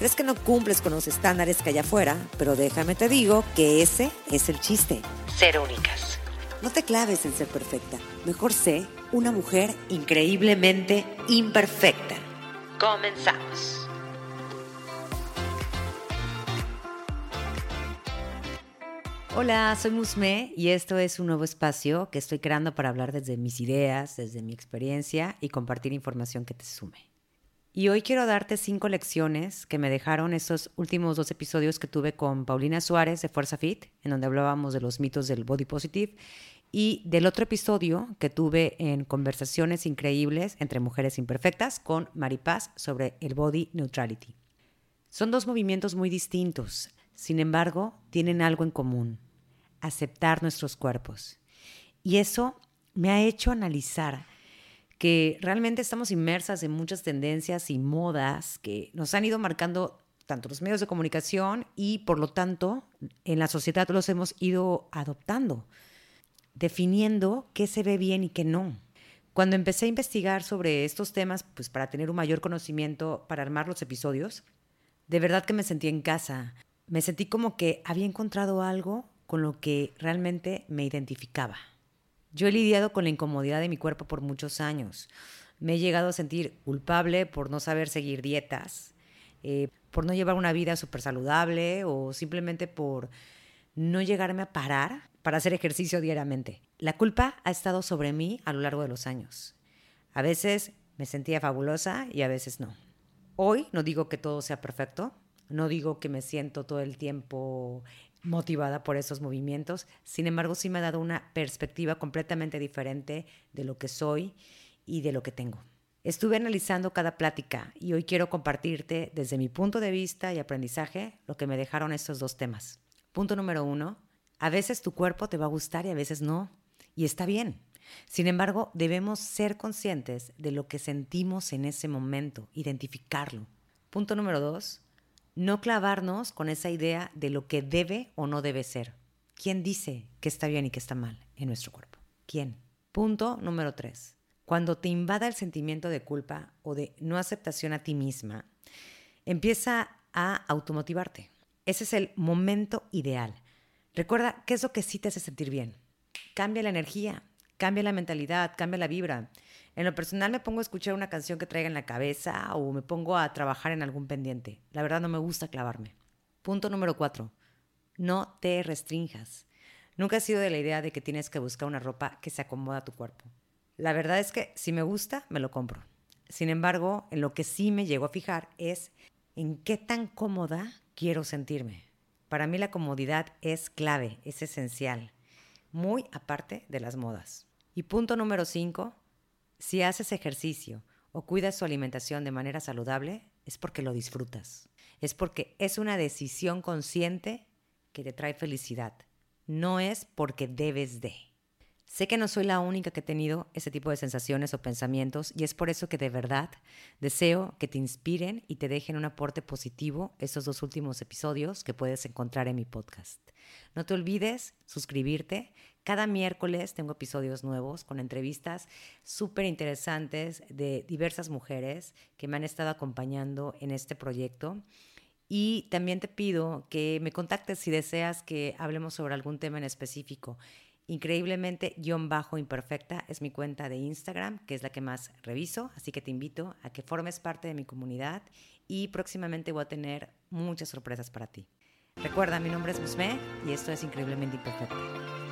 crees que no cumples con los estándares que hay afuera, pero déjame te digo que ese es el chiste. Ser únicas. No te claves en ser perfecta. Mejor sé una mujer increíblemente imperfecta. Comenzamos. Hola, soy Musme y esto es un nuevo espacio que estoy creando para hablar desde mis ideas, desde mi experiencia y compartir información que te sume. Y hoy quiero darte cinco lecciones que me dejaron esos últimos dos episodios que tuve con Paulina Suárez de Fuerza Fit, en donde hablábamos de los mitos del body positive, y del otro episodio que tuve en Conversaciones Increíbles entre Mujeres Imperfectas con Maripaz sobre el body neutrality. Son dos movimientos muy distintos, sin embargo, tienen algo en común, aceptar nuestros cuerpos. Y eso me ha hecho analizar que realmente estamos inmersas en muchas tendencias y modas que nos han ido marcando tanto los medios de comunicación y por lo tanto en la sociedad los hemos ido adoptando, definiendo qué se ve bien y qué no. Cuando empecé a investigar sobre estos temas, pues para tener un mayor conocimiento, para armar los episodios, de verdad que me sentí en casa. Me sentí como que había encontrado algo con lo que realmente me identificaba. Yo he lidiado con la incomodidad de mi cuerpo por muchos años. Me he llegado a sentir culpable por no saber seguir dietas, eh, por no llevar una vida súper saludable o simplemente por no llegarme a parar para hacer ejercicio diariamente. La culpa ha estado sobre mí a lo largo de los años. A veces me sentía fabulosa y a veces no. Hoy no digo que todo sea perfecto, no digo que me siento todo el tiempo motivada por esos movimientos. Sin embargo, sí me ha dado una perspectiva completamente diferente de lo que soy y de lo que tengo. Estuve analizando cada plática y hoy quiero compartirte desde mi punto de vista y aprendizaje lo que me dejaron estos dos temas. Punto número uno, a veces tu cuerpo te va a gustar y a veces no, y está bien. Sin embargo, debemos ser conscientes de lo que sentimos en ese momento, identificarlo. Punto número dos, no clavarnos con esa idea de lo que debe o no debe ser. ¿Quién dice que está bien y que está mal en nuestro cuerpo? ¿Quién? Punto número tres. Cuando te invada el sentimiento de culpa o de no aceptación a ti misma, empieza a automotivarte. Ese es el momento ideal. Recuerda qué es lo que sí te hace sentir bien. Cambia la energía, cambia la mentalidad, cambia la vibra. En lo personal me pongo a escuchar una canción que traiga en la cabeza o me pongo a trabajar en algún pendiente. La verdad no me gusta clavarme. Punto número cuatro. No te restrinjas. Nunca he sido de la idea de que tienes que buscar una ropa que se acomoda a tu cuerpo. La verdad es que si me gusta, me lo compro. Sin embargo, en lo que sí me llego a fijar es en qué tan cómoda quiero sentirme. Para mí la comodidad es clave, es esencial, muy aparte de las modas. Y punto número cinco, si haces ejercicio o cuidas su alimentación de manera saludable, es porque lo disfrutas. Es porque es una decisión consciente que te trae felicidad. No es porque debes de. Sé que no soy la única que he tenido ese tipo de sensaciones o pensamientos y es por eso que de verdad deseo que te inspiren y te dejen un aporte positivo esos dos últimos episodios que puedes encontrar en mi podcast. No te olvides suscribirte. Cada miércoles tengo episodios nuevos con entrevistas súper interesantes de diversas mujeres que me han estado acompañando en este proyecto. Y también te pido que me contactes si deseas que hablemos sobre algún tema en específico. Increíblemente, guion bajo imperfecta es mi cuenta de Instagram, que es la que más reviso, así que te invito a que formes parte de mi comunidad y próximamente voy a tener muchas sorpresas para ti. Recuerda, mi nombre es Musme y esto es Increíblemente Imperfecta.